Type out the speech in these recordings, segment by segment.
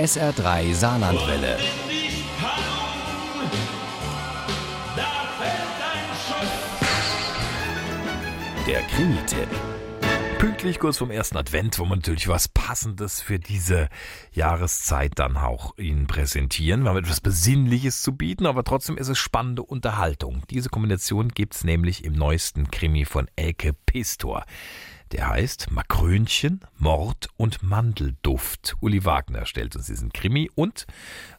SR3 Saarlandwelle. Der Krimi-Tipp. Pünktlich kurz vom ersten Advent, wo wir natürlich was Passendes für diese Jahreszeit dann auch Ihnen präsentieren. Wir haben etwas Besinnliches zu bieten, aber trotzdem ist es spannende Unterhaltung. Diese Kombination gibt's nämlich im neuesten Krimi von Elke Pistor. Der heißt Makrönchen, Mord und Mandelduft. Uli Wagner stellt uns diesen Krimi und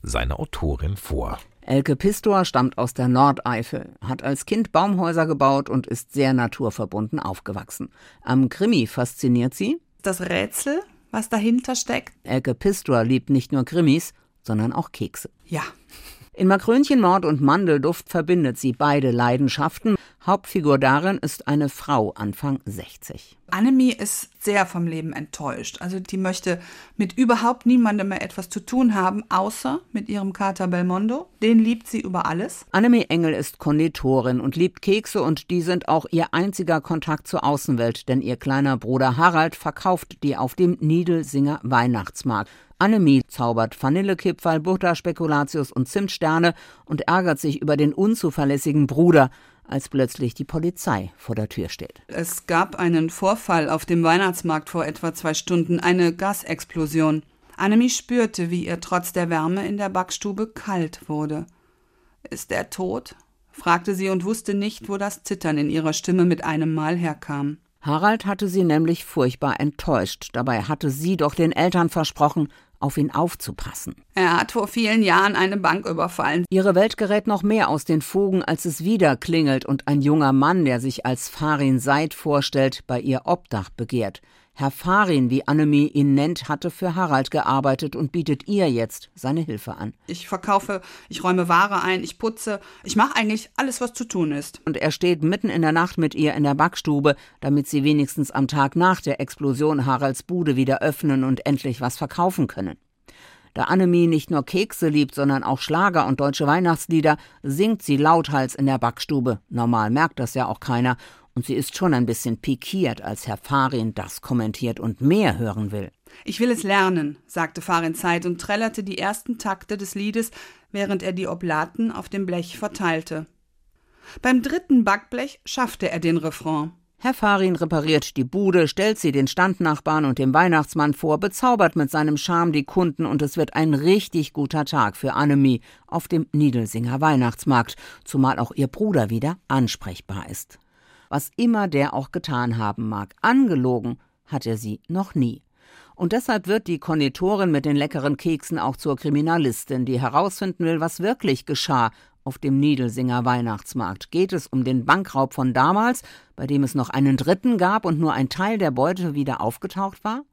seine Autorin vor. Elke Pistor stammt aus der Nordeifel, hat als Kind Baumhäuser gebaut und ist sehr naturverbunden aufgewachsen. Am Krimi fasziniert sie das Rätsel, was dahinter steckt. Elke Pistor liebt nicht nur Krimis, sondern auch Kekse. Ja. In Makrönchenmord und Mandelduft verbindet sie beide Leidenschaften. Hauptfigur darin ist eine Frau Anfang 60. Annemie ist sehr vom Leben enttäuscht. Also die möchte mit überhaupt niemandem mehr etwas zu tun haben, außer mit ihrem Kater Belmondo. Den liebt sie über alles. Annemie Engel ist Konditorin und liebt Kekse und die sind auch ihr einziger Kontakt zur Außenwelt, denn ihr kleiner Bruder Harald verkauft die auf dem Niedelsinger Weihnachtsmarkt. Annemie zaubert Vanillekipferl, Butter, Spekulatius und Zimtsterne und ärgert sich über den unzuverlässigen Bruder, als plötzlich die Polizei vor der Tür steht. Es gab einen Vorfall auf dem Weihnachtsmarkt vor etwa zwei Stunden, eine Gasexplosion. Annemie spürte, wie ihr trotz der Wärme in der Backstube kalt wurde. Ist er tot? fragte sie und wusste nicht, wo das Zittern in ihrer Stimme mit einem Mal herkam. Harald hatte sie nämlich furchtbar enttäuscht. Dabei hatte sie doch den Eltern versprochen, auf ihn aufzupassen. Er hat vor vielen Jahren eine Bank überfallen. Ihre Welt gerät noch mehr aus den Fugen, als es wieder klingelt und ein junger Mann, der sich als Farin Seid vorstellt, bei ihr Obdach begehrt. Herr Farin, wie Annemie ihn nennt, hatte für Harald gearbeitet und bietet ihr jetzt seine Hilfe an. Ich verkaufe, ich räume Ware ein, ich putze, ich mache eigentlich alles, was zu tun ist. Und er steht mitten in der Nacht mit ihr in der Backstube, damit sie wenigstens am Tag nach der Explosion Haralds Bude wieder öffnen und endlich was verkaufen können. Da Annemie nicht nur Kekse liebt, sondern auch Schlager und deutsche Weihnachtslieder, singt sie lauthals in der Backstube. Normal merkt das ja auch keiner und sie ist schon ein bisschen pikiert, als Herr Farin das kommentiert und mehr hören will. Ich will es lernen, sagte Farin Zeit und trällerte die ersten Takte des Liedes, während er die Oblaten auf dem Blech verteilte. Beim dritten Backblech schaffte er den Refrain. Herr Farin repariert die Bude, stellt sie den Standnachbarn und dem Weihnachtsmann vor, bezaubert mit seinem Charme die Kunden und es wird ein richtig guter Tag für Annemie auf dem Niedelsinger Weihnachtsmarkt, zumal auch ihr Bruder wieder ansprechbar ist was immer der auch getan haben mag. Angelogen hat er sie noch nie. Und deshalb wird die Konditorin mit den leckeren Keksen auch zur Kriminalistin, die herausfinden will, was wirklich geschah auf dem Niedelsinger Weihnachtsmarkt. Geht es um den Bankraub von damals, bei dem es noch einen dritten gab und nur ein Teil der Beute wieder aufgetaucht war?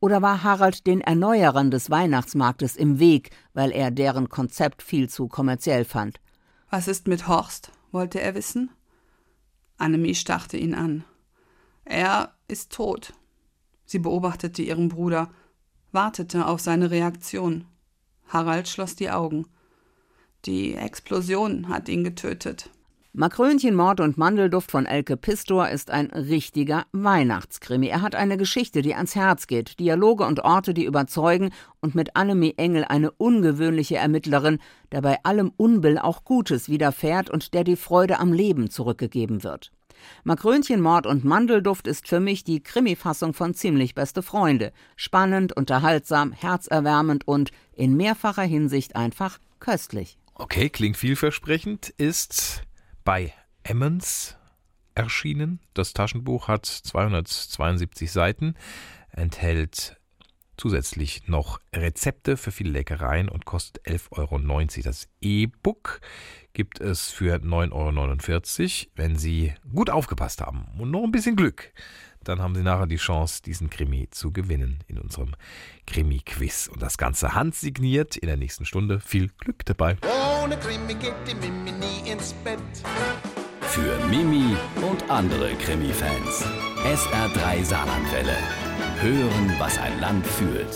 Oder war Harald den Erneuerern des Weihnachtsmarktes im Weg, weil er deren Konzept viel zu kommerziell fand? Was ist mit Horst? wollte er wissen. Annemie starrte ihn an. Er ist tot. Sie beobachtete ihren Bruder, wartete auf seine Reaktion. Harald schloss die Augen. Die Explosion hat ihn getötet. Makrönchen, Mord und Mandelduft von Elke Pistor ist ein richtiger Weihnachtskrimi. Er hat eine Geschichte, die ans Herz geht, Dialoge und Orte, die überzeugen und mit Annemie Engel eine ungewöhnliche Ermittlerin, der bei allem Unbill auch Gutes widerfährt und der die Freude am Leben zurückgegeben wird. Makrönchen, Mord und Mandelduft ist für mich die Krimi-Fassung von Ziemlich beste Freunde. Spannend, unterhaltsam, herzerwärmend und in mehrfacher Hinsicht einfach köstlich. Okay, klingt vielversprechend, ist bei Emmons erschienen. Das Taschenbuch hat 272 Seiten, enthält zusätzlich noch Rezepte für viele Leckereien und kostet 11,90 Euro. Das E-Book gibt es für 9,49 Euro. Wenn Sie gut aufgepasst haben und noch ein bisschen Glück, dann haben Sie nachher die Chance, diesen Krimi zu gewinnen in unserem Krimi-Quiz. Und das Ganze handsigniert in der nächsten Stunde. Viel Glück dabei. Ohne Krimi geht die Mimi nie ins Bett. Für Mimi und andere Krimi-Fans. SR3 Saarlandwelle. Hören, was ein Land fühlt.